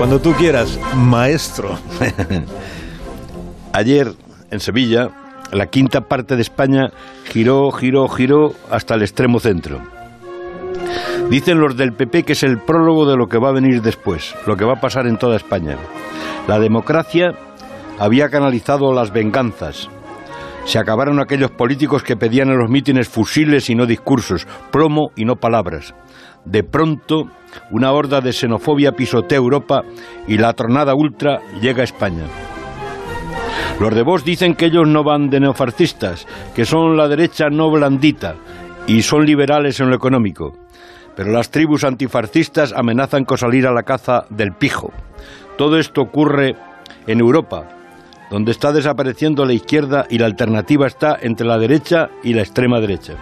Cuando tú quieras, maestro. Ayer, en Sevilla, la quinta parte de España giró, giró, giró hasta el extremo centro. Dicen los del PP que es el prólogo de lo que va a venir después, lo que va a pasar en toda España. La democracia había canalizado las venganzas. Se acabaron aquellos políticos que pedían en los mítines fusiles y no discursos, promo y no palabras. De pronto, una horda de xenofobia pisotea Europa y la tronada ultra llega a España. Los de Vox dicen que ellos no van de neofascistas, que son la derecha no blandita y son liberales en lo económico. Pero las tribus antifascistas amenazan con salir a la caza del pijo. Todo esto ocurre en Europa, donde está desapareciendo la izquierda y la alternativa está entre la derecha y la extrema derecha.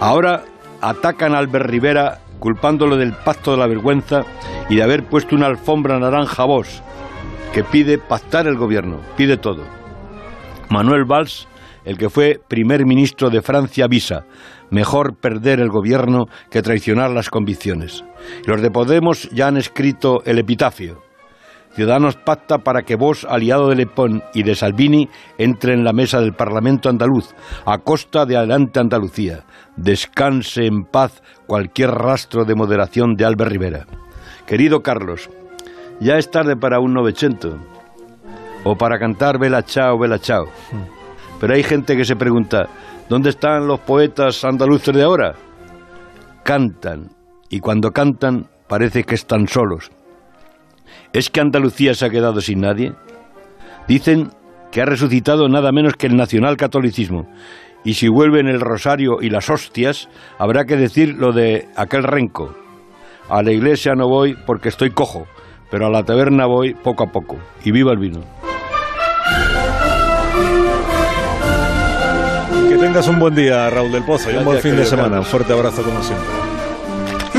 Ahora atacan a Albert Rivera culpándolo del pacto de la vergüenza y de haber puesto una alfombra naranja a vos, que pide pactar el gobierno, pide todo. Manuel Valls, el que fue primer ministro de Francia, avisa, mejor perder el gobierno que traicionar las convicciones. Los de Podemos ya han escrito el epitafio. Ciudadanos pacta para que vos, aliado de Lepón y de Salvini, entre en la mesa del Parlamento andaluz, a costa de Adelante Andalucía. Descanse en paz cualquier rastro de moderación de Albert Rivera. Querido Carlos, ya es tarde para un novecento, o para cantar Vela Chao, Vela Chao. Pero hay gente que se pregunta, ¿dónde están los poetas andaluces de ahora? Cantan, y cuando cantan parece que están solos. ¿Es que Andalucía se ha quedado sin nadie? Dicen que ha resucitado nada menos que el nacionalcatolicismo. Y si vuelven el rosario y las hostias, habrá que decir lo de aquel renco. A la iglesia no voy porque estoy cojo, pero a la taberna voy poco a poco. Y viva el vino. Que tengas un buen día, Raúl del Pozo, y un buen fin de semana. Un fuerte abrazo como siempre.